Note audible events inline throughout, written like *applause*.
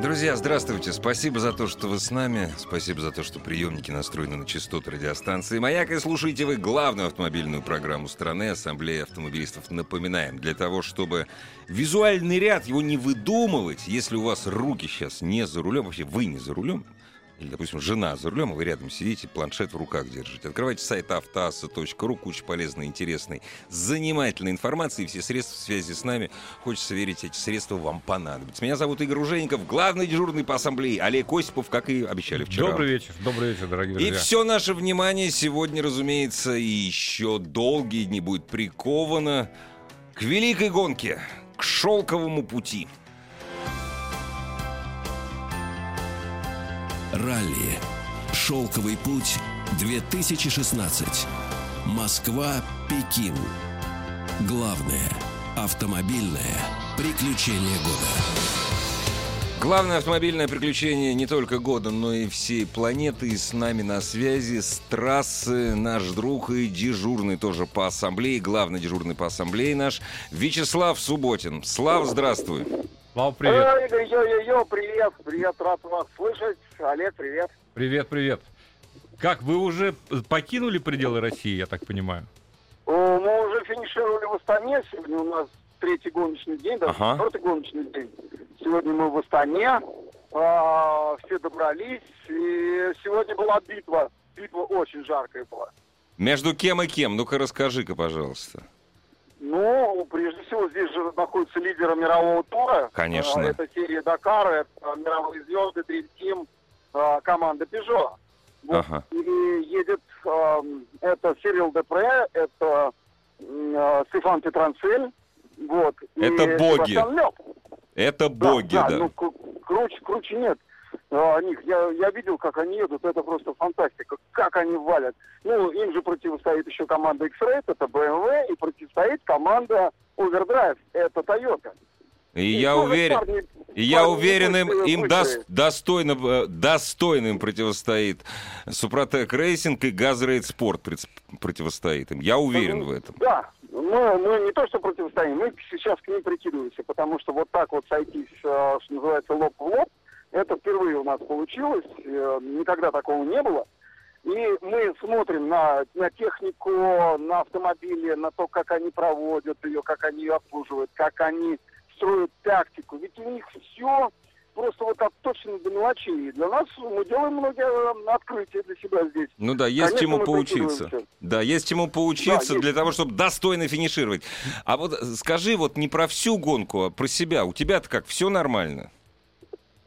Друзья, здравствуйте. Спасибо за то, что вы с нами. Спасибо за то, что приемники настроены на частоты радиостанции «Маяк». И слушаете вы главную автомобильную программу страны Ассамблея автомобилистов. Напоминаем, для того, чтобы визуальный ряд его не выдумывать, если у вас руки сейчас не за рулем, вообще вы не за рулем, или, допустим, жена за рулем, а вы рядом сидите, планшет в руках держите. Открывайте сайт автоасса.ру, куча полезной, интересной, занимательной информации, все средства связи с нами. Хочется верить, эти средства вам понадобятся. Меня зовут Игорь Ужеников, главный дежурный по ассамблее, Олег Осипов, как и обещали вчера. Добрый вечер, добрый вечер, дорогие друзья. И все наше внимание сегодня, разумеется, и еще долгие дни будет приковано к великой гонке, к шелковому пути. Ралли. Шелковый путь 2016. Москва, Пекин. Главное автомобильное приключение года. Главное автомобильное приключение не только года, но и всей планеты. И с нами на связи с трассы наш друг и дежурный тоже по ассамблее, главный дежурный по ассамблее наш Вячеслав Субботин. Слав, здравствуй. Слава, привет. Ой, Игорь, йо-йо-йо, привет, привет, рад вас слышать. Олег, привет. Привет, привет. Как, вы уже покинули пределы России, я так понимаю? О, Мы уже финишировали в Астане, сегодня у нас третий гоночный день, да, Ага. четвертый гоночный день. Сегодня мы в Астане, а, все добрались, и сегодня была битва. Битва очень жаркая была. Между кем и кем? Ну-ка расскажи-ка, пожалуйста. Ну, прежде всего, здесь же находится лидер мирового тура. Конечно. А, Это серия Дакар, это мировые звезды, Dream Team, а, команда Peugeot. Вот. Ага. И едет это Сирил Депре, это а, Стефан Петранцель. Вот. и Это боги. Себастьян Лёб. Это боги, да. ну, кру- круче, круче нет. А, них. Я, я видел, как они едут, это просто фантастика, как они валят. Ну, им же противостоит еще команда X-Ray, это BMW, и противостоит команда Overdrive, это Toyota. И я тоже уверен, парни- и я парни уверен, им, им дос- достойно, э, достойно им противостоит Супротек Рейсинг и ГАЗ Рейд Спорт противостоит им. Я уверен в этом. Да, мы, мы не то что противостоим, мы сейчас к ним прикидываемся, потому что вот так вот сойтись, э, что называется, лоб в лоб, это впервые у нас получилось, э, никогда такого не было. И мы смотрим на, на технику, на автомобили, на то, как они проводят ее, как они ее обслуживают, как они строят тактику. Ведь у них все просто вот отточено до мелочей. И для нас мы делаем многие э, открытия для себя здесь. Ну да, есть Конечно, чему поучиться. Да, есть чему поучиться Да, есть. для того, чтобы достойно финишировать. А вот э, скажи вот не про всю гонку, а про себя. У тебя-то как, все нормально?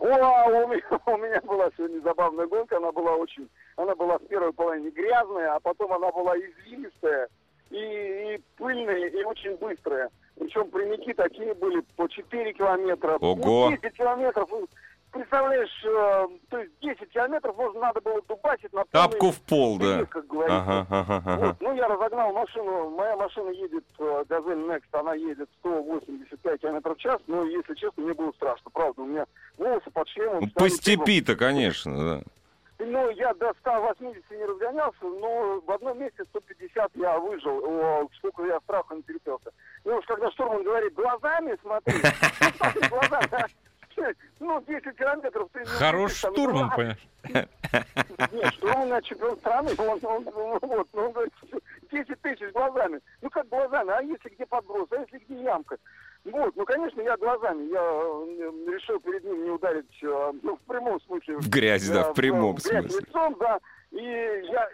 О, у меня, *laughs* у меня была сегодня забавная гонка, она была очень, она была в первой половине грязная, а потом она была извилистая и, и пыльная, и очень быстрая. Причем прямики такие были по 4 километра, Ого. по 10 километров. Представляешь, э, то есть 10 километров можно надо было дубасить на Тапку в пол, да. как говорится. Ага, ага, ага. Вот, ну, я разогнал машину. Моя машина едет, э, Газель Next, она едет 185 км в час. Но, если честно, мне было страшно. Правда, у меня волосы под шлемом. Ну, По степи-то, конечно, да. Ну, я до 180 не разгонялся, но в одном месте 150 я выжил. О, сколько я страха не терпелся. Ну, уж когда штурман говорит, глазами смотри. *laughs* Ну, ты глазами, а? Ну, 10 километров ты... Хорош увидишь, там, штурман, глаз. понимаешь? Нет, он на чемпион страны, он, он, вот, ну, он говорит, 10 тысяч глазами. Ну как глазами, а если где подброс, а если где ямка? Вот, ну, конечно, я глазами, я решил перед ним не ударить, э, ну, в прямом смысле. В грязь, да, в прямом в грязь смысле. лицом, да, и я,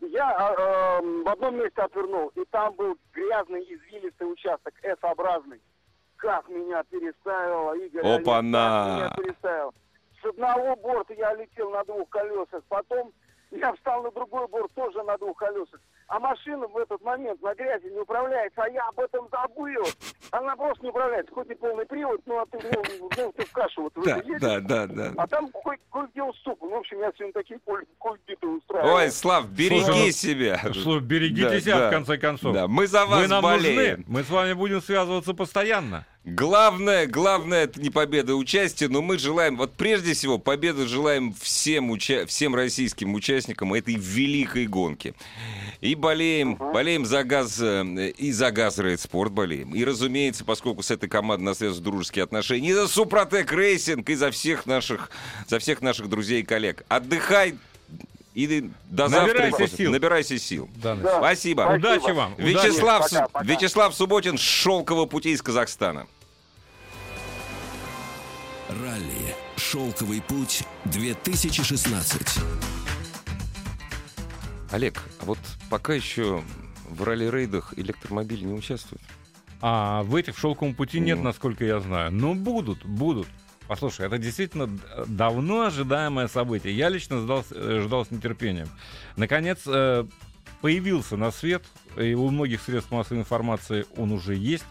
я э, в одном месте отвернул, и там был грязный, извилистый участок, S-образный. Как меня переставило, Игорь, Олег, Опа-на! как меня переставил. С одного борта я летел на двух колесах, потом я встал на другой борт тоже на двух колесах. а машина в этот момент на грязи не управляется, а я об этом забыл. Она просто не управляется, хоть и полный привод, ну, а ты, ну, ну, ты в кашу вот Да, едешь, да, да, да. а там кое- кое-где уступ. Ну, в общем, я сегодня такие кульбиты устраиваю. Ой, Слав, береги Слушай, ну, себя. Слушай, берегите Да, себя, да. в конце концов. Да, мы за вас Вы нам болеем. нужны. Мы с вами будем связываться постоянно. Главное, главное, это не победа, а участие, но мы желаем, вот прежде всего, победу желаем всем, уча- всем российским участникам этой великой гонки. И болеем, болеем за ГАЗ, э, и за ГАЗ Рейд Спорт болеем. И, разумеется, поскольку с этой командой нас связаны дружеские отношения, и за Супротек Рейсинг, и за всех наших, за всех наших друзей и коллег. Отдыхай и до завтра. Набирайся после. сил. Набирайся сил. Да. Спасибо. Спасибо. Удачи вам. удачи. Вячеслав, Пока, пока. Вячеслав Субботин с шелкового пути из Казахстана. Ралли. Шелковый путь 2016. Олег, а вот пока еще в ралли-рейдах электромобиль не участвует. А в этих в шелковом пути нет, Ну. насколько я знаю. Но будут, будут. Послушай, это действительно д- давно ожидаемое событие. Я лично ждал, с- э, ждал с нетерпением. Наконец, э, появился на свет, и у многих средств массовой информации он уже есть.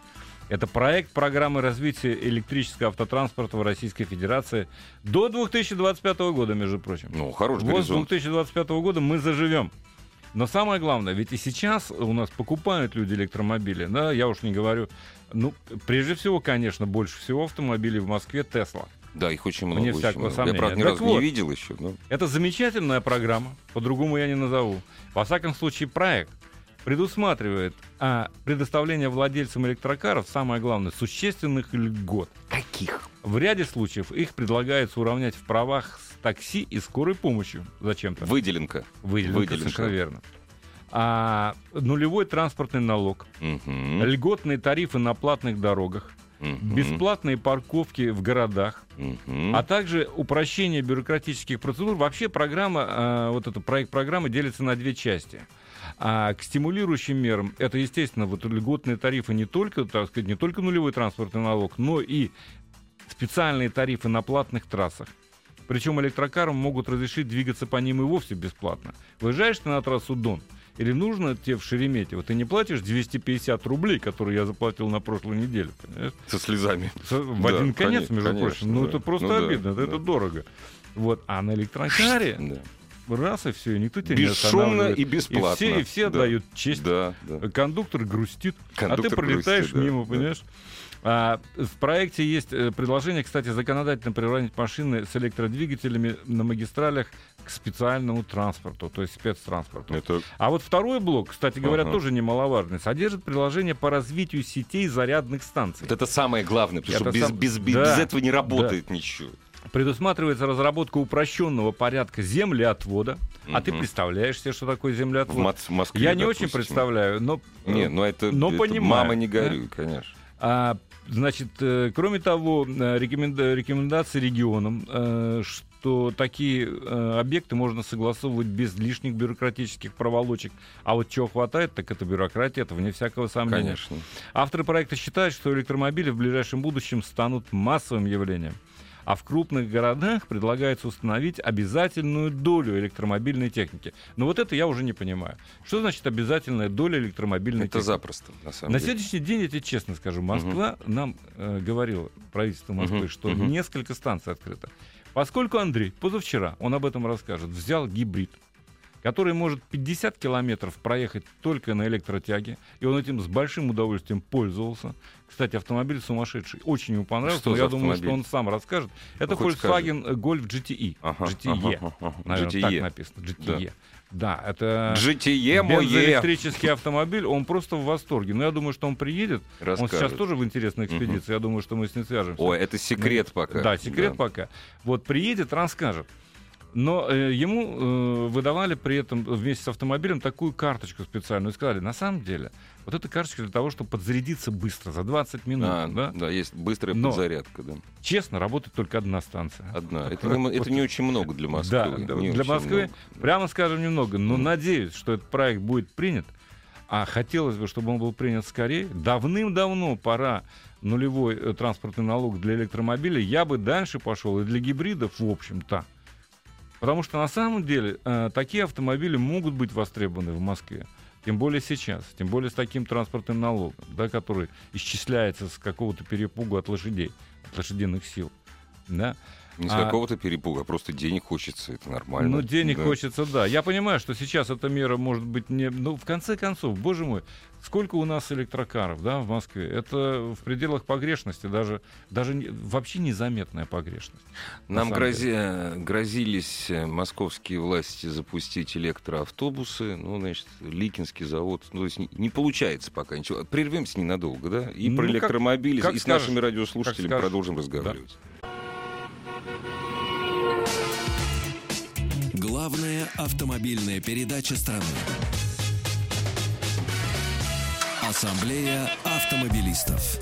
Это проект программы развития электрического автотранспорта в Российской Федерации до 2025 года, между прочим. Ну, хороший Вот с горизонт. 2025 года мы заживем. Но самое главное, ведь и сейчас у нас покупают люди электромобили, да, я уж не говорю. Ну, прежде всего, конечно, больше всего автомобилей в Москве Тесла. Да, их очень много. Вне очень всякого много. сомнения. Я, правда, ни Так разу вот. не видел еще. Но... Это замечательная программа, по-другому я не назову. Во всяком случае, проект предусматривает а, предоставление владельцам электрокаров, самое главное, существенных льгот. Каких? В ряде случаев их предлагается уравнять в правах с такси и скорой помощью зачем-то. Выделенка. Выделенка, Выделенка. совершенно верно. А, нулевой транспортный налог, Мгм. льготные тарифы на платных дорогах, Мгм. бесплатные парковки в городах, Мгм. а также упрощение бюрократических процедур. Вообще программа, а, вот этот проект программы делится на две части. А к стимулирующим мерам это, естественно, вот льготные тарифы не только, так сказать, не только нулевой транспортный налог, но и специальные тарифы на платных трассах. Причем электрокарам могут разрешить двигаться по ним и вовсе бесплатно. Выезжаешь ты на трассу Дон, или нужно тебе в Шереметьево, ты не платишь 250 рублей, которые я заплатил на прошлой неделе, понимаешь? Со слезами. С- В Да, один конец, конечно, между конечно, прочим. Ну, да. это просто Ну да, обидно, это, да. это дорого. Вот. А на электрокаре Да. раз и все, никто тебя не Бесшумно останавливает. и бесплатно. И все, и все Да. отдают честь. Да, да. Кондуктор грустит, а Кондуктор ты пролетаешь грустит, да, мимо, да. понимаешь? А, в проекте есть э, предложение, кстати, законодательно приравнять машины с электродвигателями на магистралях к специальному транспорту, то есть спецтранспорту. Это А вот второй блок, кстати говоря, Ага. тоже немаловажный, содержит предложение по развитию сетей зарядных станций. вот это самое главное, потому что Это без, сам- без, без, Да, без этого не работает ничего. Предусматривается разработка упрощенного порядка землеотвода. А ты представляешь себе, что такое В землеотвод? Мос- Москве, Я не очень допустим. представляю, но... э, Не, ну это, но это понимаю, мама не да? горюй, конечно. А, значит, э, кроме того, э, рекоменда- рекомендации регионам, э, что такие объекты можно согласовывать без лишних бюрократических проволочек. А вот чего хватает, так это бюрократия, это вне всякого сомнения. Конечно. Авторы проекта считают, что электромобили в ближайшем будущем станут массовым явлением. А в крупных городах предлагается установить обязательную долю электромобильной техники. Но вот это я уже не понимаю. Что значит обязательная доля электромобильной Это техники? запросто, на самом На деле. сегодняшний день, я тебе честно скажу, Москва нам э, говорила, правительство Москвы, Мгм, что мгм. несколько станций открыто. Поскольку Андрей позавчера, он об этом расскажет, взял гибрид, который может 50 километров проехать только на электротяге, и он этим с большим удовольствием пользовался. Кстати, автомобиль сумасшедший, очень ему понравился, Что но я думаю, автомобиль? что он сам расскажет. Это хоть Volkswagen Golf GTE. Ага, GTE. ага, ага. Наверное, GTE. так написано. GTE. Да, это... GTE мое. Бензоэлектрический автомобиль, он просто в восторге. Но я думаю, что он приедет. Он Расскажет. сейчас тоже в интересной экспедиции. Я думаю, что мы с ним свяжемся. Ой, это секрет Ну, пока. Да, секрет Да. пока. Вот приедет, расскажет. Но э, ему э, выдавали при этом вместе с автомобилем такую карточку специальную. И сказали, на самом деле, вот эта карточка для того, чтобы подзарядиться быстро, за 20 минут. А, да? да, есть быстрая Но- подзарядка, да. Честно, работает только одна станция. Одна. *laughs* Это не, это не очень много для Москвы. Да, да, для Москвы, много. прямо скажем, немного. Но надеюсь, что этот проект будет принят. А хотелось бы, чтобы он был принят скорее. Давным-давно пора нулевой э, транспортный налог для электромобилей. Я бы дальше пошел и для гибридов, в общем-то. Потому что на самом деле э, такие автомобили могут быть востребованы в Москве. Тем более сейчас, тем более с таким транспортным налогом, да, который исчисляется с какого-то перепугу от лошадей, от лошадиных сил. Да? Не с А- какого-то перепуга, а просто денег хочется, это нормально. Ну, денег Да. хочется, да. Я понимаю, что сейчас эта мера может быть не... Ну, в конце концов, боже мой, сколько у нас электрокаров, да, в Москве? Это в пределах погрешности, даже, даже не- вообще незаметная погрешность. на Нам самом грози- грозились э, московские власти запустить электроавтобусы. Ну, значит, Ликинский завод. Ну, то есть не, не получается пока ничего. Прервемся ненадолго, да? И Ну, про как- электромобили, как и с скажешь. нашими радиослушателями продолжим разговаривать. Главная автомобильная передача страны. Ассамблея автомобилистов.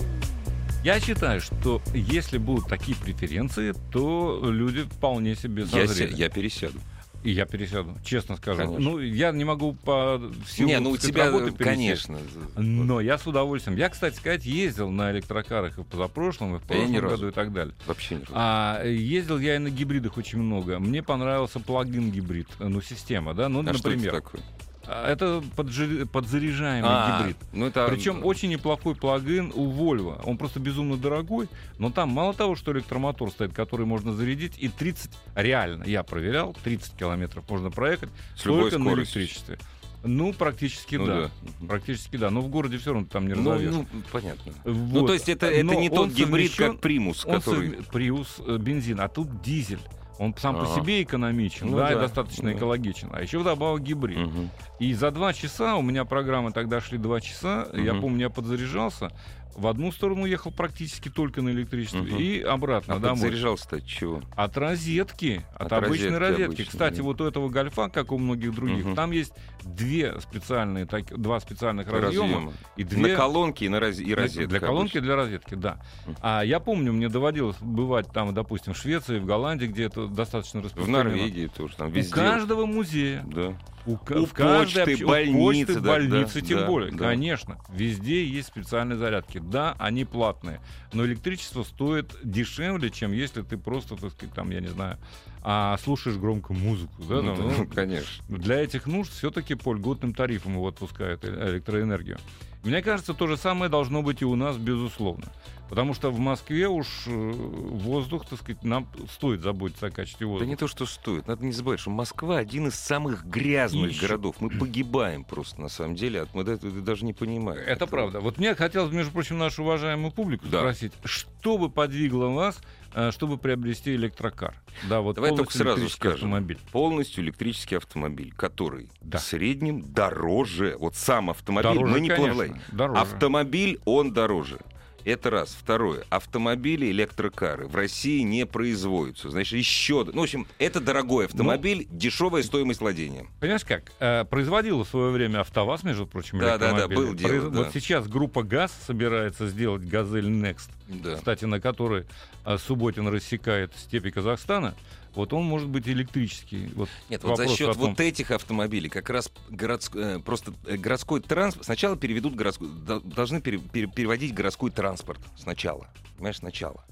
Я считаю, что если будут такие преференции, то люди вполне себе Я, созрели. се- я пересяду. И я пересяду, честно скажу. Конечно. Ну, я не могу по силу, не, ну у тебя, работы э, пересесть. конечно. Но я с удовольствием. Я, кстати сказать, ездил на электрокарах и в позапрошлом, и в я прошлом разу. году и так далее. Вообще не разу. А ездил я и на гибридах очень много. Мне понравился плагин гибрид, э, ну система, да, ну А что это например, такое? А, это поджи- подзаряжаемый А, гибрид. Ну, это... Причем очень неплохой плагин у Volvo. Он просто безумно дорогой, но там мало того, что электромотор стоит, который можно зарядить, и 30, реально, я проверял, 30 километров можно проехать С только на электричестве. Ну, практически Ну да. да. Практически да. Но в городе все равно там не Ну, разовьешь. ну, понятно. Вот. Ну, то есть это, это Но не тот гибрид, совмещен- как примус, который... совме- Приус э, бензин, а тут дизель. Он сам по себе экономичен, Ну да, и да, достаточно да. экологичен. А еще вдобавок гибрид. Мгм. И за два часа, у меня программы тогда шли два часа, я Мгм. помню, я подзаряжался, в одну сторону ехал практически только на электричестве, Мгм. и обратно А домой. подзаряжался-то от чего? От розетки, от, От обычной розетки розетки. обычной, Кстати, да. вот у этого гольфа, как у многих других, Мгм. там есть две специальные, так- два специальных разъема Разъема. и две На колонке и, на роз... и для- розетка. Для колонки, обычно. для розетки, да. А я помню, мне доводилось бывать там, допустим, в Швеции, в Голландии, где это достаточно В распространено. Норвегии тоже, там У везде. каждого музея, Да. у, У в каждой почты, у больницы, почты, да, больницы да, тем да, более, да. конечно. Везде есть специальные зарядки. Да, они платные, но электричество стоит дешевле, чем если ты просто, так сказать, там, я не знаю, а, слушаешь громко музыку. Да, Ну, там, да, ну, конечно. для этих нужд все-таки по льготным тарифам его отпускают электроэнергию. Мне кажется, то же самое должно быть и у нас, безусловно. Потому что в Москве уж э, воздух, так сказать, нам стоит заботиться о качестве Да воздуха. не то, что стоит. Надо не забывать, что Москва один из самых грязных Ищу. городов. Мы погибаем просто, на самом деле. от- Мы даже не понимаем. Это правда. Вот мне хотелось, между прочим, нашу уважаемую публику Да. спросить, что бы подвигло вас, э, чтобы приобрести электрокар? Да, вот Давай только сразу скажем. автомобиль. Полностью электрический автомобиль, который Да. в среднем дороже. Вот сам автомобиль, Дороже, мы не плаваем. Автомобиль, он дороже. Это раз. Второе. Автомобили, электрокары в России не производятся. Значит, еще... Ну, в общем, это дорогой автомобиль, дешевая стоимость владения. Понимаешь как? Э, производила в свое время АвтоВАЗ, между прочим, Да, да, да, было дело, да. Вот сейчас группа ГАЗ собирается сделать «Газель Next», Да. кстати, на которой э, Субботин рассекает степи Казахстана. Вот он может быть электрический. Вот Нет, вот за счет том- вот этих автомобилей как раз городск- э, просто э, городской транспорт сначала переведут городской, до- должны пере- пере- переводить городской транспорт сначала, понимаешь, сначала.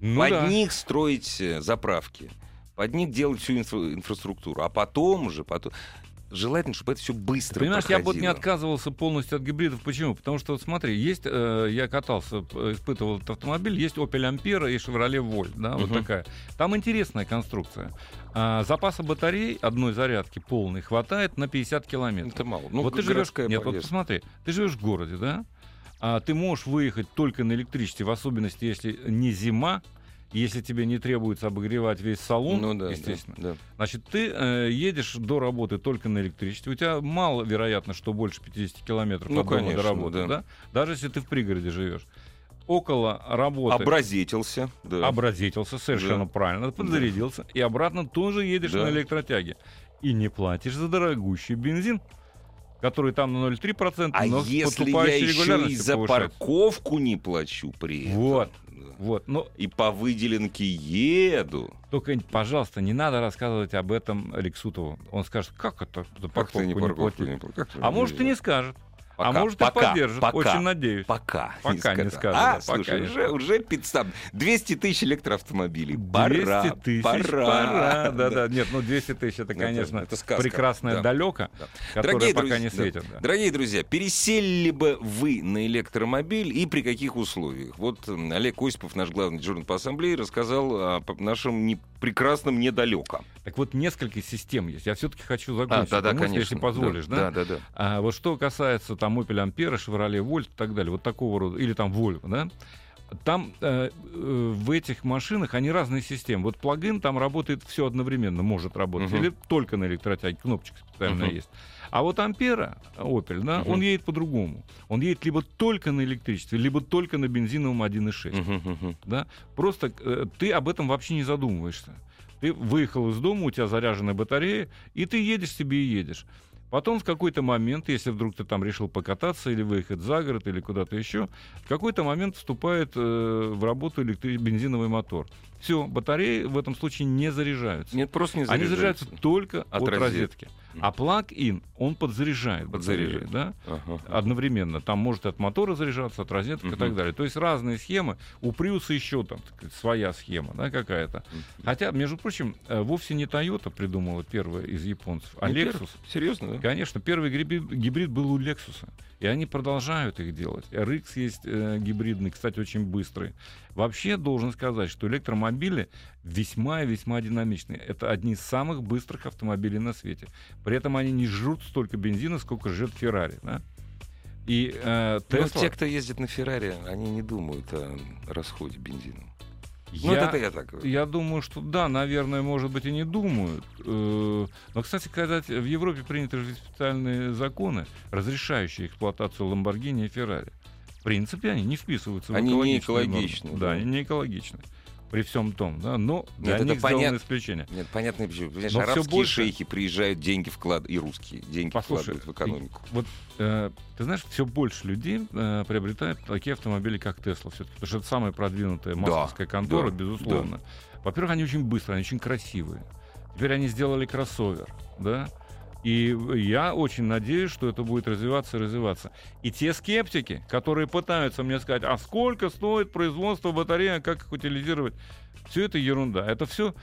Ну под да. них строить э, заправки, под них делать всю инфра- инфраструктуру, а потом уже потом желательно, чтобы это все быстро Понимаешь, я бы вот не проходило. отказывался полностью от гибридов. Почему? Потому что, вот смотри, есть, э, я катался, испытывал этот автомобиль, есть Opel Ampera и Chevrolet Volt, да, вот Мгм. такая. Там интересная конструкция. А, запаса батарей одной зарядки полной хватает на 50 километров. Это мало. Ну, вот ты живешь, нет, вот поездка. посмотри, ты живешь в городе, да? А ты можешь выехать только на электричестве, в особенности, если не зима, если тебе не требуется обогревать весь салон, ну, да, да, естественно. да. Значит, ты э, едешь до работы только на электричестве. У тебя мало вероятно, что больше 50 километров Ну, от дома конечно, до работы, да. да. Даже если ты в пригороде живешь. Около работы Образетился, да. образетился, совершенно Да. правильно, подзарядился, и обратно тоже едешь Да. на электротяге. И не платишь за дорогущий бензин, который там на 0,3%, А но если я еще и за повышается. парковку не плачу при этом, Вот. Да, Вот, но и по выделенке еду, только, пожалуйста, не надо рассказывать об этом Рексутову. Он скажет, как это за как парковку не не парковку платить? не платишь? Как А может и не скажет. А может и пока, поддержит, пока, очень надеюсь. Пока. Пока не А, да, слушай, пока не уже, уже 500, 200 тысяч электроавтомобилей. Пора, 200 тысяч, пора. пора. Да, да, нет, ну 200 тысяч это, Это- конечно, это сказка, прекрасное да. далеко, Да. которое Дорогие пока друзья, не светит. да. Дорогие друзья, пересели бы вы на электромобиль и при каких условиях? Вот Олег Осипов, наш главный дежурный по ассамблее, рассказал о нашем не- прекрасном недалеко. Так вот, несколько систем есть. Я все-таки хочу закончить А, да, да, мысль, конечно. если позволишь, да? Да, да, да. А вот что касается там Opel Ampera, Chevrolet Volt и так далее, вот такого рода, или там Volvo, да, там э, э, в этих машинах они разные системы. Вот плагин там работает все одновременно, может работать, Мгм. или только на электротяге, кнопочка специальная Мгм. есть. А вот Ампера, Opel, да, Мгм. он едет по-другому. Он едет либо только на электричестве, либо только на бензиновом 1.6 Мгм, мгм. да, просто э, ты об этом вообще не задумываешься. Ты выехал из дома, у тебя заряженная батарея, и ты едешь себе и едешь. Потом в какой-то момент, если вдруг ты там решил покататься или выехать за город или куда-то еще, в какой-то момент вступает э, в работу электри- бензиновый мотор. Все, батареи в этом случае не заряжаются. Нет, просто не Они заряжаются только От от, розетки. розетки. А плаг-ин, он подзаряжает Подзаряжает. да? Ага. одновременно. Там может от мотора заряжаться, от розетки и Мгм. так далее. То есть разные схемы. У Приуса еще там сказать, своя схема, да, какая-то. Хотя, между прочим, э, вовсе не Toyota придумала первая из японцев, а Не Lexus. Серьезно, да? Конечно, первый гибрид был у Lexus. И они продолжают их делать. RX есть э, гибридный, кстати, очень быстрый. Вообще, должен сказать, что электромобили весьма и весьма динамичные. Это одни из самых быстрых автомобилей на свете. При этом они не жрут столько бензина, сколько жрет Феррари. Да? И э, Ну, Tesla- те, кто ездит на Феррари, они не думают о расходе бензина. Ну, я, это я так я думаю, что да, наверное, может быть, и не думают. Э, Но, кстати сказать, в Европе приняты же специальные законы, разрешающие эксплуатацию Ламборгини и Феррари. В принципе, они не вписываются в Они не экологичные нормы. экологичны, да. они не экологичны. При всем том, да, но для это них сделаны понятно. исключения. Нет, понятно почему. Понимаешь, Но арабские больше- шейхи приезжают, деньги вклад и русские деньги Послушай, вкладывают в экономику. Вот э, ты знаешь, все больше людей э, приобретают такие автомобили, как Тесла, все-таки, потому что это самая продвинутая Да, московская контора, да, безусловно. Во-первых, они очень быстрые, они очень красивые. Теперь они сделали кроссовер, да. И я очень надеюсь, что это будет развиваться и развиваться. И те скептики, которые пытаются мне сказать, а сколько стоит производство батареи, а как их утилизировать, все это ерунда. Это все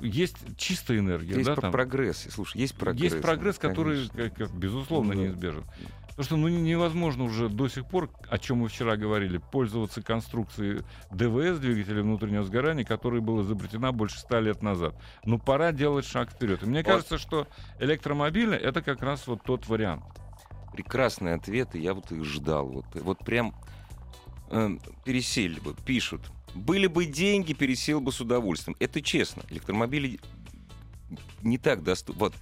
есть чистая энергия, Есть да, там. прогресс. Слушай, есть прогресс. Есть прогресс, ну, который, конечно. как- как, безусловно, Ну да. неизбежен. Потому что ну, не- невозможно уже до сих пор, о чем мы вчера говорили, пользоваться конструкцией ДВС, двигателя внутреннего сгорания, которая была изобретена больше ста лет назад. Ну, пора делать шаг вперед. И мне Вот. кажется, что электромобили — это как раз вот тот вариант. Прекрасные ответы, я вот их ждал. Вот, вот прям э, пересели бы, пишут. Были бы деньги, пересел бы с удовольствием. Это честно. Электромобили не так доступны. Вот.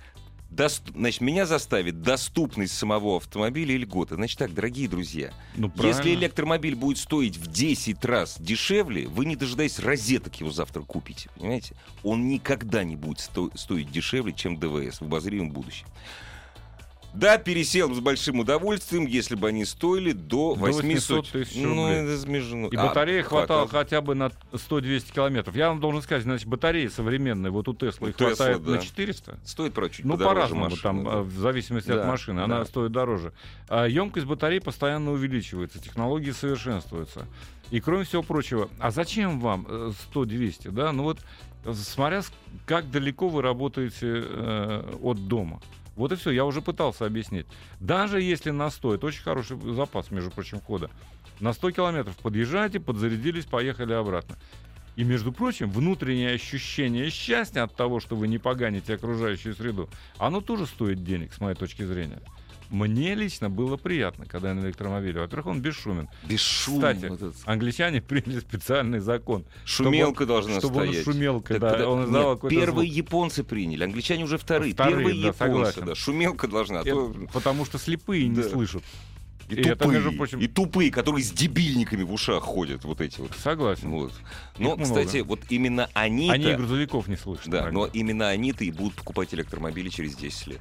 Доступ... Значит, меня заставит доступность самого автомобиля и льготы. Значит так, дорогие друзья, Ну, если электромобиль будет стоить в 10 раз дешевле, вы, не дожидаясь розеток, его завтра купите. Понимаете? Он никогда не будет сто- стоить дешевле, чем ДВС в обозримом будущем. Да, пересел с большим удовольствием, если бы они стоили до До 800 800 тысяч Ну, это смешно. И А, батареи хватало хватало. хотя бы на 100-200 километров. Я вам должен сказать, значит, батареи современные, вот у Теслы их Tesla, хватает да. на 400. Стоит, чуть Ну, по-разному, там, да. а, в зависимости Да, от машины, она да. стоит дороже. А емкость батареи постоянно увеличивается, технологии совершенствуются. И кроме всего прочего, а зачем вам э, 100-200, да? Ну вот, э, смотря как далеко вы работаете э, от дома. Вот и все, я уже пытался объяснить. Даже если на 100, это очень хороший запас, между прочим, хода. На 100 километров подъезжаете, подзарядились, поехали обратно. И, между прочим, внутреннее ощущение счастья от того, что вы не поганите окружающую среду, оно тоже стоит денег, с моей точки зрения. Мне лично было приятно, когда я на электромобиле. Во-первых, он бесшумен. Без шума. Кстати, вот этот. Англичане *laughs* приняли специальный закон. Шумелка должна чтобы он стоять. шумел, Так когда подо- он издавал Нет, первые звук. японцы приняли, англичане уже вторые. Вторые, первые да, японцы, согласен. да. Шумелка должна. а Это то- потому что слепые не Да. слышат. И, И тупые, это, между прочим- и тупые, которые с дебильниками в ушах ходят, вот эти вот. Согласен. Вот. Но, много. кстати, вот именно они-то, Они и грузовиков не слышат. да, иногда. но именно они-то и будут покупать электромобили через 10 лет.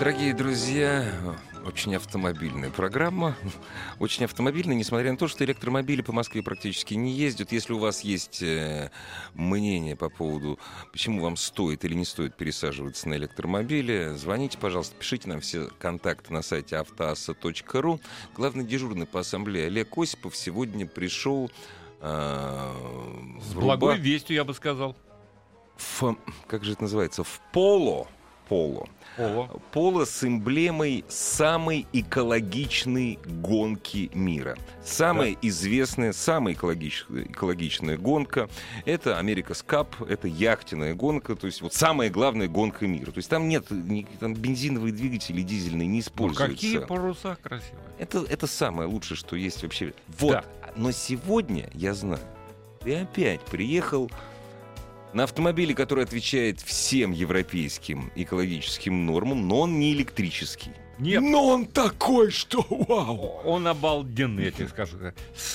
Дорогие друзья, очень автомобильная программа. Очень автомобильная, несмотря на то, что электромобили по Москве практически не ездят. Если у вас есть э, мнение по поводу, почему вам стоит или не стоит пересаживаться на электромобили, звоните, пожалуйста, пишите нам все контакты на сайте автоаса.ру. Главный дежурный по ассамблее Олег Осипов сегодня пришел э, С в благой руба- вестью, я бы сказал. в, как же это называется, в поло. Поло. О, Поло с эмблемой самой экологичной гонки мира. Самая известная, самая экологичная, экологичная гонка — это America's Cup, это яхтенная гонка, то есть вот самая главная гонка мира. То есть там нет, ни- там бензиновые двигатели, дизельные не ну, используются. какие паруса красивые. Это, это самое лучшее, что есть вообще. Вот. Да. Но сегодня, я знаю, ты опять приехал на автомобиле, который отвечает всем европейским экологическим нормам, но он не электрический. Нет. Но он такой, что вау! Он обалденный, я тебе скажу.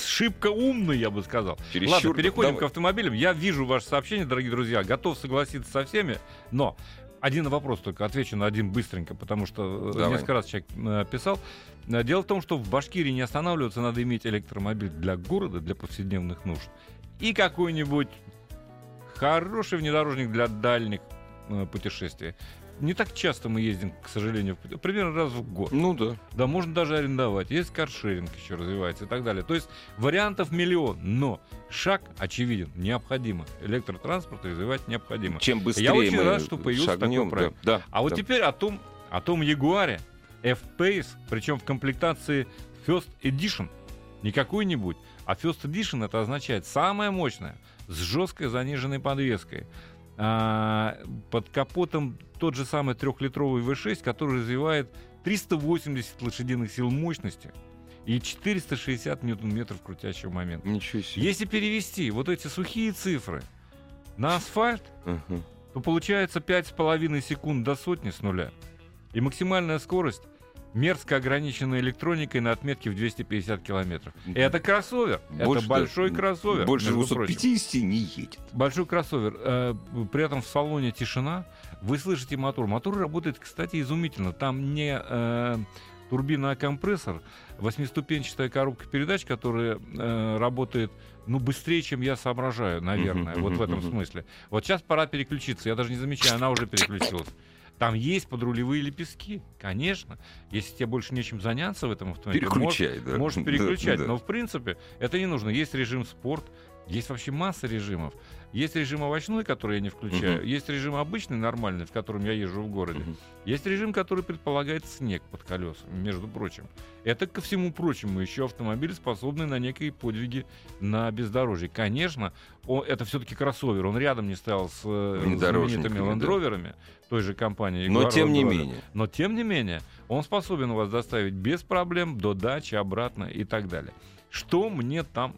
Шибко умный, я бы сказал. Чересчур, Ладно, переходим давай. к автомобилям. Я вижу ваше сообщение, дорогие друзья. Готов согласиться со всеми, но один вопрос только отвечу на один быстренько, потому что э, Давай. несколько раз человек э, писал. Э, Дело в том, что в Башкирии не останавливаться, надо иметь электромобиль для города, для повседневных нужд. И какой-нибудь хороший внедорожник для дальних э, путешествий. Не так часто мы ездим, к сожалению, примерно раз в год. Ну да. Да, можно даже арендовать. Есть каршеринг еще развивается и так далее. То есть вариантов миллион, но шаг очевиден, необходимо. Электротранспорт развивать необходимо. Чем быстрее Я очень рад, что появился шагнем, такой проект. Да, да, А вот да. теперь о том, о том Ягуаре F-Pace, причем в комплектации First Edition. Не какой-нибудь, а First Edition это означает самое мощное, с жесткой заниженной подвеской. А, под капотом тот же самый трехлитровый V6, который развивает 380 лошадиных сил мощности и 460 ньютон-метров крутящего момента. Ничего себе. Если перевести вот эти сухие цифры на асфальт, Мгм. то получается 5,5 секунд до сотни с нуля. И максимальная скорость мерзко ограничена электроникой на отметке в 250 километров. И это кроссовер. Больше, это большой кроссовер. Больше между прочим. 250 не едет. Большой кроссовер. Э, При этом в салоне тишина. Вы слышите мотор. Мотор работает, кстати, изумительно. Там не э, турбина, а компрессор. Восьмиступенчатая коробка передач, которая э, работает ну, быстрее, чем я соображаю, наверное. Вот в этом смысле. Вот сейчас пора переключиться. Я даже не замечаю, она уже переключилась. Там есть подрулевые лепестки, конечно. Если тебе больше нечем заняться в этом автомобиле, можешь- Переключай, да. Можешь Да, переключать, да. но в принципе это не нужно. Есть режим спорт, есть вообще масса режимов. Есть режим овощной, который я не включаю. Мгм. Есть режим обычный, нормальный, в котором я езжу в городе. Мгм. Есть режим, который предполагает снег под колесами, между прочим. Это, ко всему прочему, еще автомобиль, способный на некие подвиги на бездорожье. Конечно, о- это все-таки кроссовер. Он рядом не стоял с э, знаменитыми да. лендроверами той же компании. Но тем не менее. Но тем не менее, он способен вас доставить без проблем до дачи, обратно и так далее. Что мне там,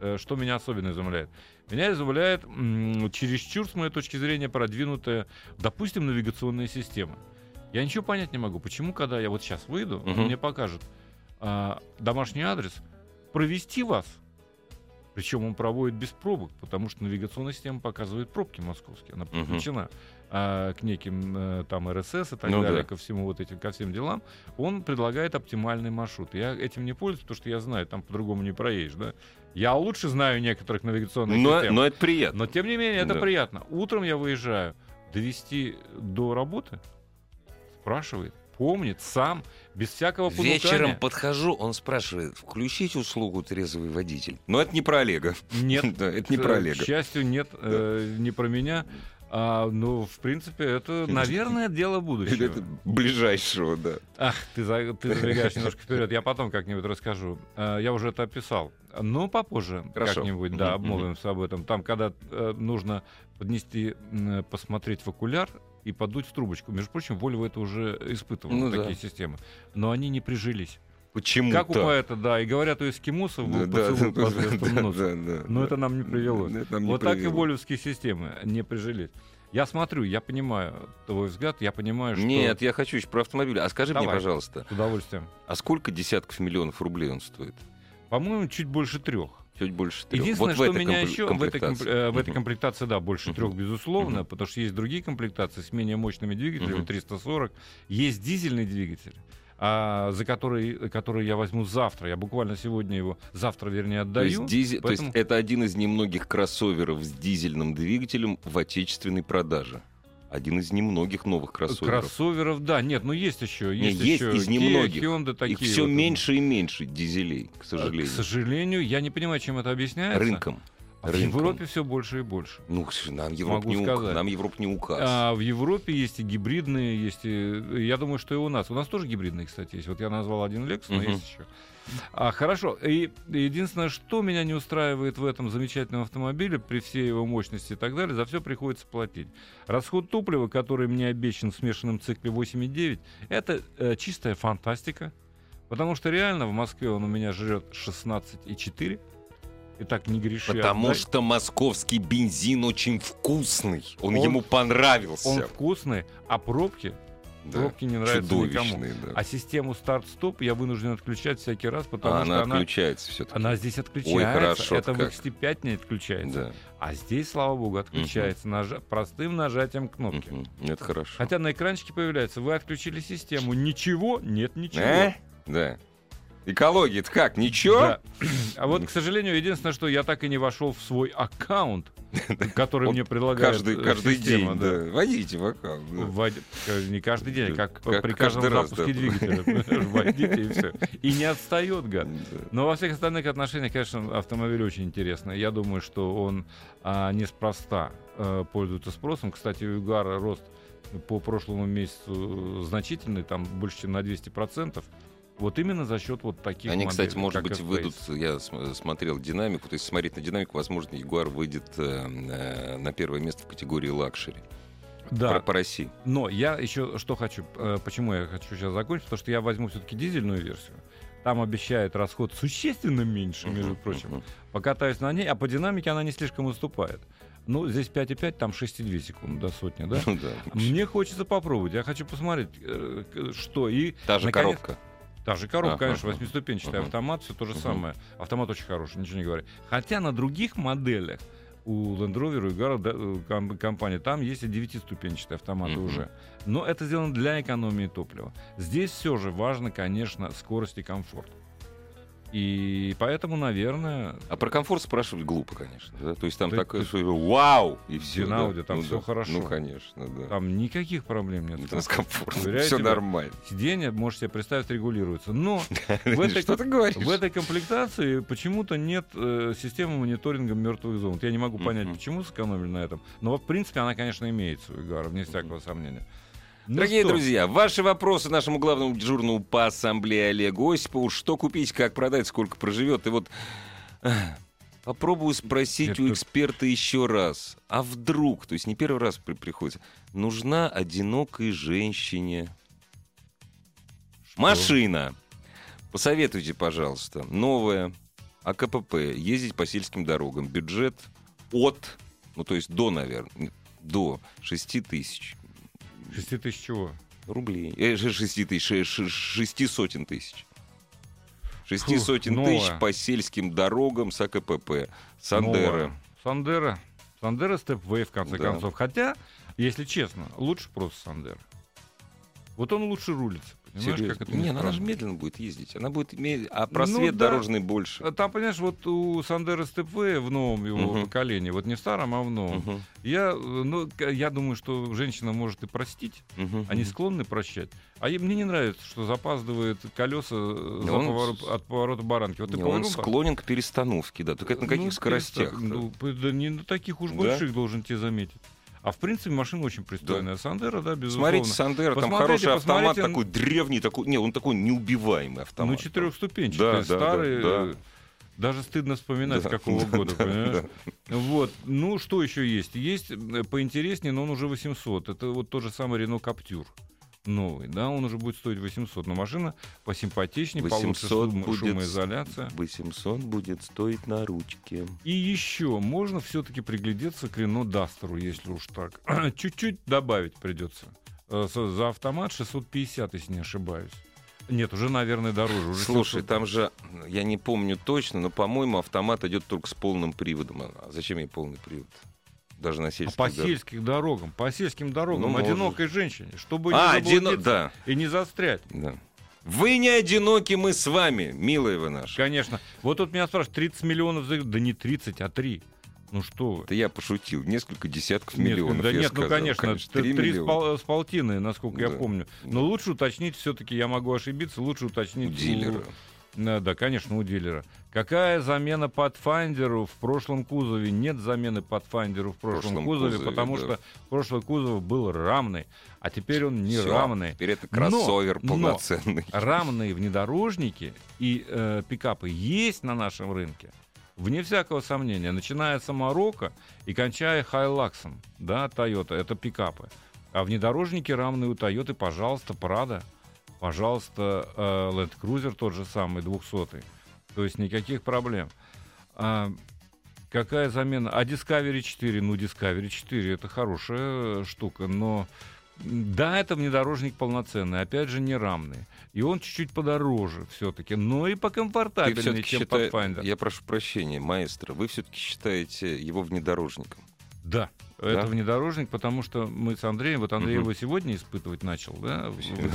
э, что меня особенно изумляет? Меня изумляет чересчур, с моей точки зрения, продвинутая, допустим, навигационная система. Я ничего понять не могу, почему, когда я вот сейчас выйду, он Мгм. мне покажет а, домашний адрес, провести вас, причем он проводит без пробок, потому что навигационная система показывает пробки московские, она подключена а, к неким э, там РСС и так Ну далее, да. ко всему вот этим, ко всем делам, он предлагает оптимальный маршрут. Я этим не пользуюсь, потому что я знаю, там по-другому не проедешь, да. Я лучше знаю некоторых навигационных Но, систем. но это приятно. Но тем не менее, это Да. приятно. Утром я выезжаю, довести до работы, спрашивает, помнит сам, без всякого понукания. Вечером подхожу, он спрашивает, включить услугу трезвый водитель. Но это не про Олега. Нет, *laughs* Да, это не К- про К Олега. счастью, нет, э, не про меня. А, ну, в принципе, это, *laughs* наверное, дело будущего. Это ближайшего, да. Ах, ты, за- ты забегаешь немножко вперед. Я потом как-нибудь расскажу. А, Я уже это описал. Но попозже Хорошо. как-нибудь, да, обмолвимся об этом. Там, когда э, нужно поднести, м, посмотреть в окуляр и подуть в трубочку. Между прочим, Volvo это уже испытывал, Ну да. такие системы. Но они не прижились. Почему Как у поэта, да, и говорят у эскимосов, был поцелуй по звездному носу. Но это нам не привелось. Это нам не вот так и привело. волевские системы не прижились. Я смотрю, я понимаю твой взгляд, я понимаю, что... Нет, я хочу еще про автомобиль. А скажи мне, Давай. пожалуйста, С удовольствием. а сколько десятков миллионов рублей он стоит? По-моему, чуть больше трех. Чуть больше трех. Единственное, вот что меня компле- еще в этой, комп- комплектации. э, в этой комплектации, да, больше Мгм. трех, безусловно, Мгм. потому что есть другие комплектации с менее мощными двигателями, Мгм. 340, есть дизельный двигатель, а, за который, который я возьму завтра. Я буквально сегодня его, завтра, вернее, То отдаю. есть, дизе- то есть поэтому- это один из немногих кроссоверов с дизельным двигателем в отечественной продаже. Один из немногих новых кроссоверов. Кроссоверов, да, нет, ну есть еще, Не, есть, есть еще из Kia, немногих. Hyundai такие. Их все вот. меньше и меньше дизелей, к К сожалению. сожалению, я не понимаю, чем это объясняется. Рынком. А В. Европе все больше и больше. Ну, нам Европа, не, сказать. нам Европа не указ. А в Европе есть и гибридные, есть и... Я думаю, что и у нас. У нас тоже гибридные, кстати, есть. Вот я назвал один Lexus, но Мгм. есть еще. А, хорошо. И единственное, что меня не устраивает в этом замечательном автомобиле, при всей его мощности и так далее, за все приходится платить. Расход топлива, который мне обещан в смешанном цикле 8,9, это э, чистая фантастика. Потому что реально в Москве он у меня жрет 16,4. И так не греши. Потому отдай. что московский бензин очень вкусный. Он, Он- ему понравился. он вкусный, а пробки, Да. пробки не нравятся никому. Да. А систему старт-стоп я вынужден отключать всякий раз, потому А что она она, отключается все-таки. она здесь отключается. хорошо-то Это в как. XT5 не отключается. Да. А здесь, слава богу, отключается нажа- простым нажатием кнопки. Мгм. Это хорошо. Хотя на экранчике появляется, вы отключили систему. Ничего? Нет, ничего. Э? Да. Экология, это как? Ничего? Да. *clears throat* А вот, к сожалению, единственное, что я так и не вошел в свой аккаунт, *laughs* который мне предлагает Каждый, э, каждый система, день, да. да. Вводите в аккаунт. да. Э, Не каждый день, Да, как, как при каждом раз, запуске да. двигателя. *laughs* *laughs* Вводите и все. И не отстает, гад. Но во всех остальных отношениях, конечно, автомобиль очень интересный. Я думаю, что он а, неспроста э, пользуется спросом. Кстати, у Югара рост по прошлому месяцу значительный, там больше, чем на 200%. Вот именно за счет вот таких Они, кстати, моделей, может как быть, F-Pace. выйдут, я см- смотрел динамику, то есть смотреть на динамику, возможно, Ягуар выйдет э, э, на первое место в категории luxury Да, по, по России. но я еще что хочу, э, почему я хочу сейчас закончить, потому что я возьму все-таки дизельную версию. Там обещает расход существенно меньше, между Мгм, прочим. мгм. Покатаюсь на ней, а по динамике она не слишком уступает. Ну, здесь 5,5, там 6,2 секунды до сотни, да? Ну *laughs* да. Мне хочется попробовать. Я хочу посмотреть, э, что. И Та же наконец- коробка. Та же коробка, Ага, конечно, восьмиступенчатый Ага. автомат, все то же самое. Автомат очень хороший, ничего не говорю. Хотя на других моделях у Land Rover, у ком- компании, там есть и девятиступенчатые автоматы Мгм. уже. Но это сделано для экономии топлива. Здесь все же важно, конечно, скорость и комфорт. И поэтому, наверное, А про комфорт спрашивать глупо, конечно. да? То есть там Ты- такое, ты- что вау, и все. Динауди, там всё хорошо. Ну, конечно, да. там никаких проблем нет. Это с комфортом. Все нормально. Сиденье, можете себе представить, регулируется. Но *laughs* в этой, Что ты говоришь? в этой комплектации почему-то нет э, системы мониторинга мертвых зон. Я не могу понять, почему сэкономили на этом. Но, в принципе, она, конечно, имеется у Игара, вне всякого сомнения. Ну Дорогие что, друзья, ваши вопросы нашему главному дежурному по ассамблее Олегу Осипову. Что купить, как продать, сколько проживет. И вот э, попробую спросить Нет, у эксперта еще раз. А вдруг, то есть не первый раз при- приходится, нужна одинокой женщине машина? Посоветуйте, пожалуйста. Новая АКПП. Ездить по сельским дорогам. Бюджет от, ну то есть до, наверное, до 6 тысяч 6 тысяч чего? рублей. Э, ше- шести тысяч, ше- ше- шести сотен тысяч. Шести Фух, сотен тысяч по сельским дорогам с АКПП. Сандеро. Новая. Сандеро. Сандеро Степвей, в конце Да. концов. Хотя, если честно, лучше просто Сандера. Вот он лучше рулится. Понимаешь, Серьезно? как это Не, ну она же медленно будет ездить. Она будет иметь... А просвет Ну да. дорожный больше. А Там, понимаешь, вот у Сандера Степвея в новом его Мгм. поколении, вот не в старом, а в новом, Мгм, я, ну, я думаю, что женщина может и простить, мгм, они склонны прощать. А мне не нравится, что запаздывают колеса за он поворот- от поворота баранки. Вот Не, он повернул, склонен к перестановке, да. Только это на каких Ну, скоростях? ну, да не на таких уж Да? больших, должен тебе заметить. А в принципе машина очень пристойная. Сандера, да, безусловно. Смотрите, Сандера, там Посмотрите, хороший автомат посмотрите, такой древний, такой, не, он такой неубиваемый автомат. Ну, четырехступенчатый, Да, да, старый. да, э, Даже стыдно вспоминать, Да, какого да, года, да, понимаешь? Вот. Ну, что еще есть? Есть поинтереснее, но он уже 800. Это вот тот же самый Рено Каптюр. Новый, да, он уже будет стоить 800, но машина посимпатичнее, получше 800 шум- будет шумоизоляция. 800 будет стоить на ручке. И еще можно все-таки приглядеться к Рено Дастеру, если уж так. *clears throat* Чуть-чуть добавить придется. Э, За автомат 650, если не ошибаюсь. Нет, уже, наверное, дороже. Уже Слушай, 700. там же, я не помню точно, но, по-моему, автомат идет только с полным приводом. А зачем ей полный привод? Даже на А сельских по дорогах. сельским дорогам, по сельским дорогам, Ну, может. одинокой женщине, чтобы А, не заблудиться да, и не застрять. да. Вы не одиноки, мы с вами, милые вы наши. Конечно. Вот тут меня спрашивают, 30 миллионов за... Да не 30, а 3. Ну что вы. Это я пошутил. Несколько десятков Нет, миллионов. да я нет, сказал. ну конечно, т- три три с, миллиона. пол- с полтиной, насколько я Да. помню. Но лучше уточнить, все-таки я могу ошибиться, лучше уточнить У дилера. Да, да, конечно, у дилера. Какая замена Pathfinder в прошлом кузове? Нет замены Pathfinder в прошлом, прошлом кузове, кузове, потому да. что прошлый кузов был рамный, а теперь он не Всё, рамный. Теперь это Но- кроссовер но полноценный. *laughs* рамные внедорожники и э, пикапы есть на нашем рынке. Вне всякого сомнения, начиная с Марокко и кончая Хайлаксом, да, Toyota, это пикапы. А внедорожники равные у Toyota, пожалуйста, Прада, пожалуйста, э, Land Cruiser тот же самый, 200 То есть никаких проблем. А, какая замена? А Discovery 4? Ну, Discovery 4 это хорошая э, штука, но да, это внедорожник полноценный, опять же, не рамный. И он чуть-чуть подороже все-таки, но и покомфортабельнее, чем считаешь, Pathfinder. я прошу прощения, маэстро, вы все-таки считаете его внедорожником? Да, Да? это внедорожник, потому что мы с Андреем, вот Андрей Мгм. его сегодня испытывать начал, да,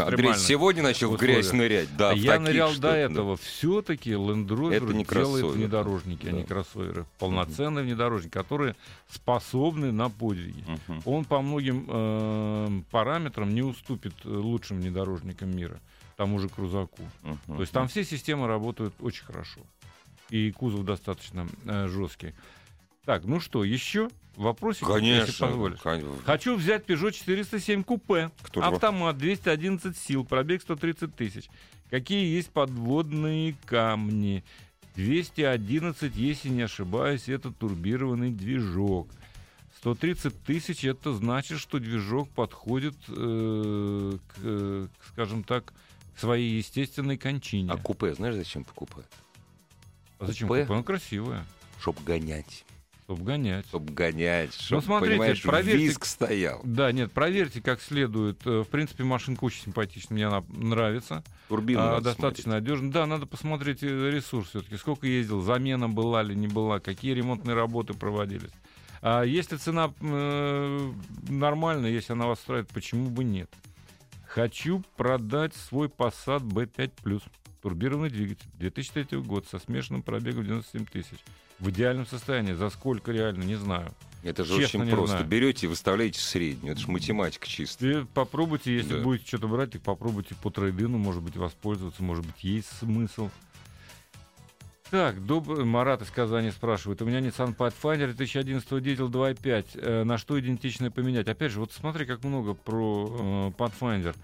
Андрей сегодня начал в грязь условиях. нырять. Да, а я таких нырял до да. этого. Все-таки Land Rover не делает внедорожники, а не Да. кроссоверы. Полноценные внедорожники, которые способны на подвиги. Мгм. Он по многим э, параметрам не уступит э, лучшим внедорожникам мира, тому же крузаку. Мгм. То есть там все системы работают очень хорошо. И кузов достаточно э, жесткий. Так, ну что, еще вопросик, если Конечно. позволишь? кон- Хочу взять Peugeot 407 купе. Кто Автомат 211 сил, пробег 130 тысяч. Какие есть подводные камни? 211, если не ошибаюсь, это турбированный движок. 130 тысяч это значит, что движок подходит, э, к, э, к, скажем так, к своей естественной кончине. А купе, знаешь, зачем покупать? А зачем купе? купе? Оно красивое, Чтоб гонять. Чтобы гонять. Чтоб гонять. Чтоб, смотрите, понимаешь, проверьте- виск стоял. Да, нет, проверьте как следует. Э, В принципе, машинка очень симпатичная, мне она нравится. Турбину А, достаточно надежно. Да, надо посмотреть э, ресурс все-таки. Сколько ездил, замена была ли, не была, какие ремонтные работы проводились. А если цена э, нормальная, если она вас устраивает, почему бы нет? Хочу продать свой Passat B5+. Турбированный двигатель. 2003 год со смешанным пробегом 97 тысяч. В идеальном состоянии. За сколько реально, не знаю. Это же честно очень просто. знаю. Берете и выставляете среднюю. Это же математика чистая. И попробуйте, если Да. будете что-то брать, так попробуйте по трейдину, может быть, воспользоваться, может быть, есть смысл. Так, доб... Марат из Казани спрашивает. У меня Nissan Pathfinder 2011 дизель 2.5. Э, на что идентичное поменять? Опять же, вот смотри, как много про э, Pathfinder.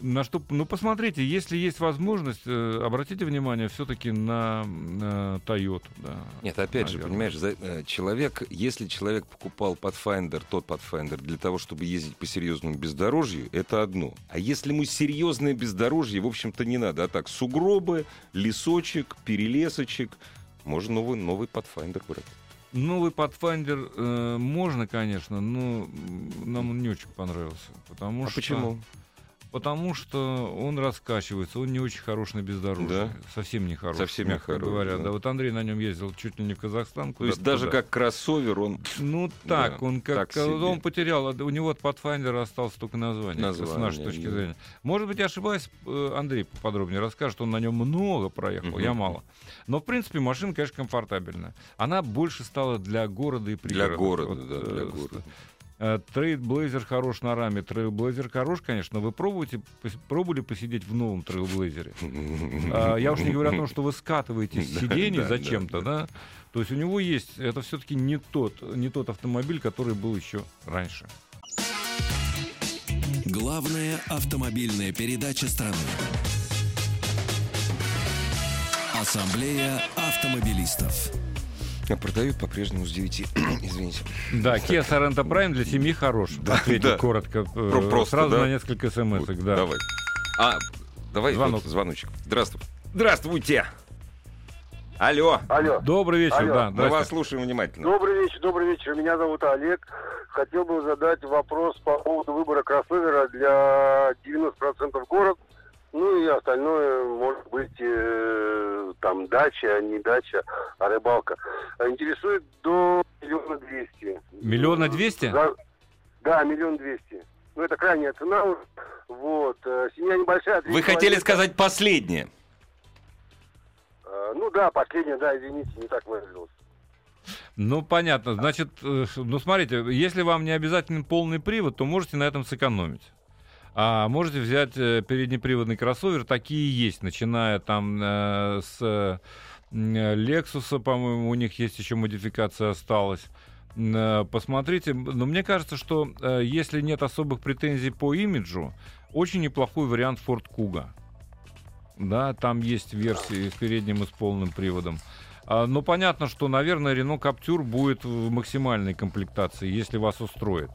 На что, ну посмотрите, если есть возможность, э, обратите внимание все-таки на, на Toyota. Да, Нет, опять же, наверное. понимаешь, за- э, человек, если человек покупал Pathfinder, тот Pathfinder, для того, чтобы ездить по серьезному бездорожью, это одно. А если ему серьезное бездорожье, в общем-то, не надо. А так, сугробы, лесочек, перелесочек, можно новый, новый Pathfinder брать. Новый Pathfinder э, можно, конечно, но нам он не очень понравился. Потому а что, почему? Потому что он раскачивается, он не очень хорош на бездорожье. Да? Совсем не хорош, Совсем не хорош, говоря. да. Да. вот Андрей на нем ездил чуть ли не в Казахстан. То есть даже туда. как кроссовер он... Ну так, Да, он как так себе. он потерял, а у него от Pathfinder осталось только название, с Название, нашей точки да. зрения. Может быть, я ошибаюсь, э, Андрей подробнее расскажет, он на нем много проехал, Мгм. я мало. Но, в принципе, машина, конечно, комфортабельная. Она больше стала для города и Для пригорода. города, Вот, да, для э, города. Трейлблейзер хорош на раме, трейлблейзер хорош, конечно, но вы пробуете, пос- пробовали посидеть в новом трейлблейзере? *laughs* А, Я уж не говорю о том, что вы скатываетесь с сидений зачем-то, да, да? То есть у него есть, это все-таки не тот, не тот автомобиль, который был еще раньше. Главная автомобильная передача страны. Ассамблея автомобилистов. А продают по-прежнему с 9. *clears throat* Извините. Да, Kia Sorento Prime для семьи хорош. Да, Ответил да. коротко. э, Про- просто, Сразу да? на несколько смс Вот, да. Давай. А, давай Звонок. вот звоночек. Здравствуй. Здравствуйте. Алло. Алло. Добрый вечер, Алло. да. Мы вас слушаем внимательно. Добрый вечер, добрый вечер. Меня зовут Олег. Хотел бы задать вопрос по поводу выбора кроссовера для 90% город. Ну и остальное, может быть, э, там дача, не дача, а рыбалка. А Интересует до миллиона двести. Миллиона двести? Да, миллион двести. Ну, это крайняя цена. уже. Вот. э, Семья небольшая. Вы хотели человека. сказать последнее. Э, Ну да, последняя, да, извините, не так выразился. Ну, понятно. Значит, э, ну, смотрите, если вам не обязательно полный привод, то можете на этом сэкономить. А можете взять э, переднеприводный кроссовер, такие есть, начиная там э, с э, м, Lexus, по-моему, у них есть еще модификация осталась. Э, Посмотрите, но мне кажется, что э, если нет особых претензий по имиджу, очень неплохой вариант Ford Kuga. Да, там есть версии с передним и с полным приводом. А, Ну, понятно, что, наверное, Renault Captur будет в максимальной комплектации, если вас устроит.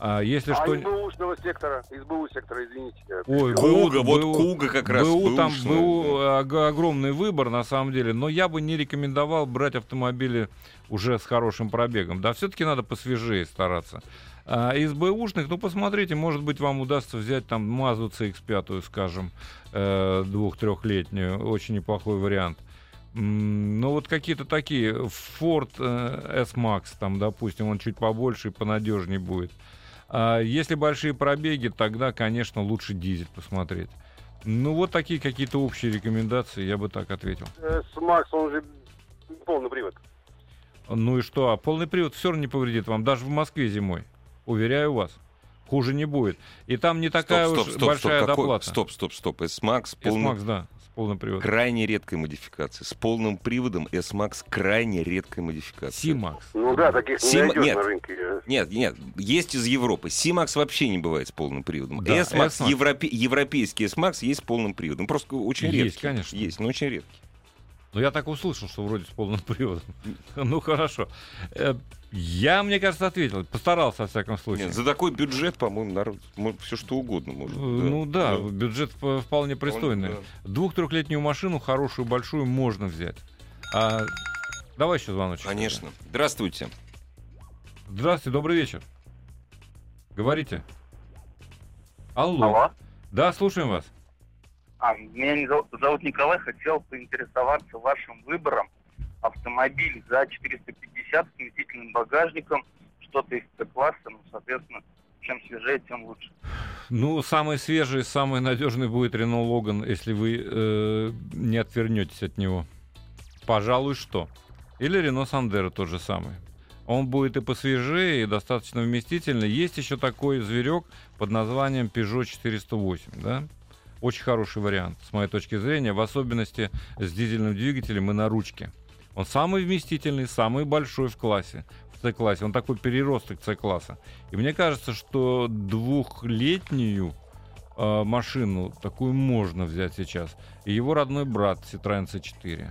А если а что... из бэушного сектора, из БУ сектора, извините. Ой. Куга, вот Куга как раз БУ, там БУ ог- огромный выбор, на самом деле, но я бы не рекомендовал брать автомобили уже с хорошим пробегом. Да, все-таки надо посвежее стараться. А из бэушных, ну, посмотрите, может быть, вам удастся взять там Mazda CX-5, скажем, э, двух-трехлетнюю, очень неплохой вариант. Ну, вот какие-то такие, Ford э, S-Max, там, допустим, он чуть побольше и понадежнее будет. А если большие пробеги, тогда, конечно, лучше дизель посмотреть. Ну, вот такие какие-то общие рекомендации, я бы так ответил. Э, С Макс, он же полный привод. Ну и что, а полный привод все равно не повредит вам, даже в Москве зимой. Уверяю вас. Хуже не будет. И там не такая стоп, уж стоп, стоп, большая стоп, какой- доплата. стоп, стоп, стоп. S-Max полный, S-Max, да, полным приводом. крайне редкая модификация. С полным приводом S-Max крайне редкая модификация. C-Max. Ну да, таких не Сим- найдешь нет. на рынке. Нет, нет, есть из Европы. C-Max вообще не бывает с полным приводом. Да, S-Max, S-Max. европе- европейский S-Max есть с полным приводом. Просто очень Есть, редкий. конечно. Есть, но очень редкий. Ну, я так услышал, что вроде с полным приводом. *laughs* Ну, хорошо. Э, Я, мне кажется, ответил. Постарался, во всяком случае. Нет, за такой бюджет, по-моему, народ все что угодно может. Э, Ну да, бюджет п- вполне пристойный. Он, Двух-трехлетнюю машину, хорошую, большую, можно взять. А, давай еще звоночек. Конечно. Здравствуйте. Здравствуйте, добрый вечер. Говорите. Алло. Алло. Да, слушаем вас. А, меня зовут, Николай. Хотел поинтересоваться вашим выбором. Автомобиль за 450 с вместительным багажником, что-то из Т-класса, ну, соответственно, чем свежее, тем лучше. Ну, самый свежий, самый надежный будет Renault Logan, если вы э, не отвернетесь от него. Пожалуй, что. Или Renault Sandero тот же самый. Он будет и посвежее, и достаточно вместительный. Есть еще такой зверек под названием Peugeot 408, да? Очень хороший вариант, с моей точки зрения, в особенности с дизельным двигателем и на ручке. Он самый вместительный, самый большой в классе, в C-классе. Он такой переросток C-класса. И мне кажется, что двухлетнюю э, машину такую можно взять сейчас. И его родной брат Citroёn C4.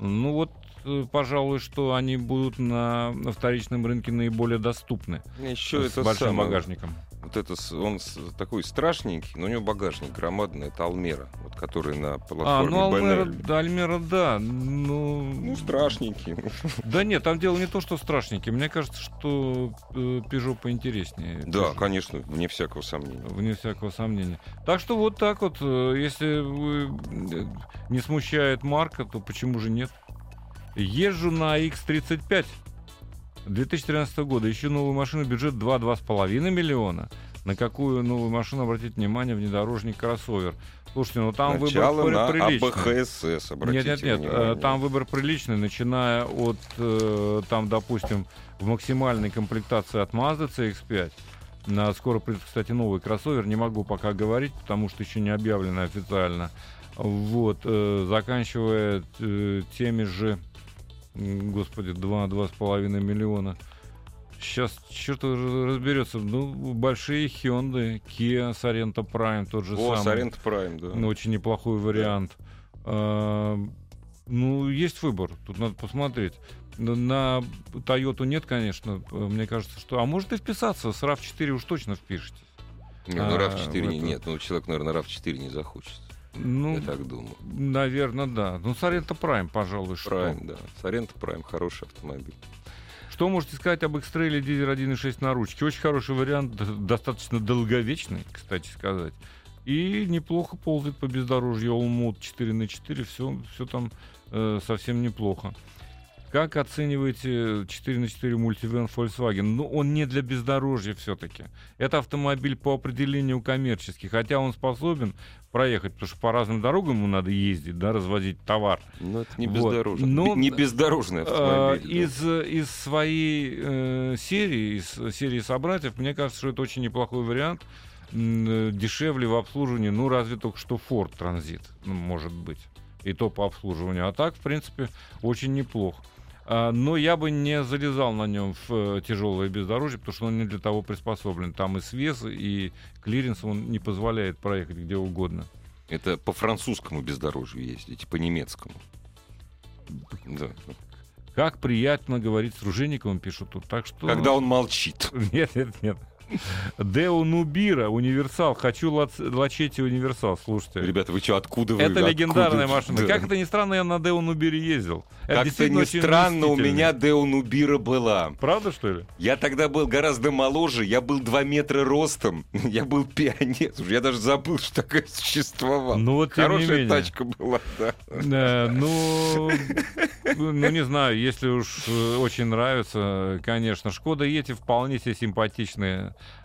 Ну вот, э, пожалуй, что они будут на, на вторичном рынке наиболее доступны. Еще с это большим самое, багажником. Вот это, он такой страшненький, но у него багажник громадный, это Алмера, вот который на А, платформе ну Альмера, Бенелли. да, Альмера, да. Ну, Ну, страшненький. *laughs* да нет, там дело не то, что страшненький. Мне кажется, что э, Peugeot поинтереснее. Да, Peugeot. конечно, вне всякого сомнения. Вне всякого сомнения. Так что вот так вот, э, если э, не смущает марка, то почему же нет? Езжу на X35 2013 года, ищу новую машину, бюджет 2-2,5 миллиона. На какую новую машину, обратите внимание, внедорожник кроссовер. Слушайте, ну там Начало выбор на при- приличный. АБХСС, обратите Нет, нет, нет, внимание. э, там выбор приличный, начиная от, э, там, допустим, в максимальной комплектации от Mazda CX-5. На, скоро придет, кстати, новый кроссовер, не могу пока говорить, потому что еще не объявлено официально. Вот, э, заканчивая теми же, господи, 2-2,5 миллиона. Сейчас что-то разберется. Ну, большие Hyundai, Kia, Sorento Prime, тот же О, самый. Сорент Прайм, да. Ну, очень неплохой вариант. А, Ну, есть выбор. Тут надо посмотреть. На- Toyota нет, конечно. Э, Мне кажется, что... А может и вписаться. С RAV4 уж точно впишетесь. Ну А, RAV4 не- это- нет, ну человек, наверное, RAV4 не захочет. Ну, Я так думаю. наверное, да. Ну, Sorento Prime, пожалуй, что. Prime, да. Sorento Prime хороший автомобиль. Что можете сказать об X-Trail дизель 1.6 на ручке? Очень хороший вариант, достаточно долговечный, кстати сказать. И неплохо ползает по бездорожью. All-Mode 4 на 4, все, все там э, совсем неплохо. Как оцениваете 4 на 4 мультивен Volkswagen? Ну, он не для бездорожья все-таки. Это автомобиль по определению коммерческий, хотя он способен проехать, потому что по разным дорогам ему надо ездить, да, развозить товар. Ну, это не Вот. бездорожный. Но- Не бездорожный Э, автомобиль. да. Из, из своей э, серии, из серии собратьев, мне кажется, что это очень неплохой вариант. Э, Дешевле в обслуживании, ну, разве только что Ford Transit, ну, может быть. И то по обслуживанию. А так, в принципе, очень неплохо. А, Но я бы не залезал на нем в э, тяжелое бездорожье, потому что он не для того приспособлен. Там и свес, и клиренс он не позволяет проехать где угодно. Это по французскому бездорожью ездить, по немецкому. Да. Как приятно говорить с Ружейниковым, пишут тут. Так что... Когда он молчит. *laughs* Нет, нет, нет. Дэу Нубира, универсал. Хочу Лачетти универсал. Слушайте. Ребята, вы что, откуда вы? это Откуда? легендарная машина. Да. Как это ни странно, я на Дэу Нубире ездил. Это Как-то действительно не странно, у меня Дэу Нубира была. Правда, что ли? Я тогда был гораздо моложе, я был 2 метра ростом, *laughs* я был пионер. Я даже забыл, что такое существовало. Ну вот, Хорошая тачка была, да. Э, ну, ну, не знаю, если уж э, очень нравится, конечно. Шкода Ети вполне себе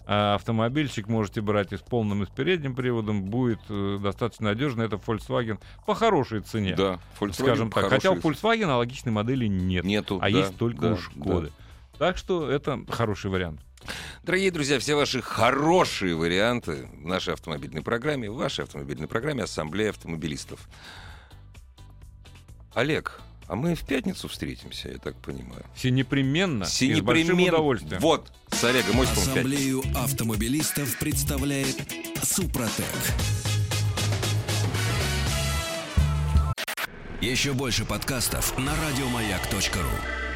э, автомобильчик. Можете брать и с полным, и с передним приводом. Будет э, достаточно надежно. Это Volkswagen по хорошей цене. Да, Volkswagen скажем так. Хотя у. Volkswagen аналогичной модели нет. Нету, а да, есть только да, у Шкоды. Так что это хороший вариант. Дорогие друзья, все ваши хорошие варианты в нашей автомобильной программе, в вашей автомобильной программе Ассамблея автомобилистов. Олег, а мы в пятницу встретимся, я так понимаю. Все непременно, Все и с удовольствием. Вот, с Олегом Осиповым. Ассамблею автомобилистов представляет Супротек. Еще больше подкастов на радиомаяк.ру.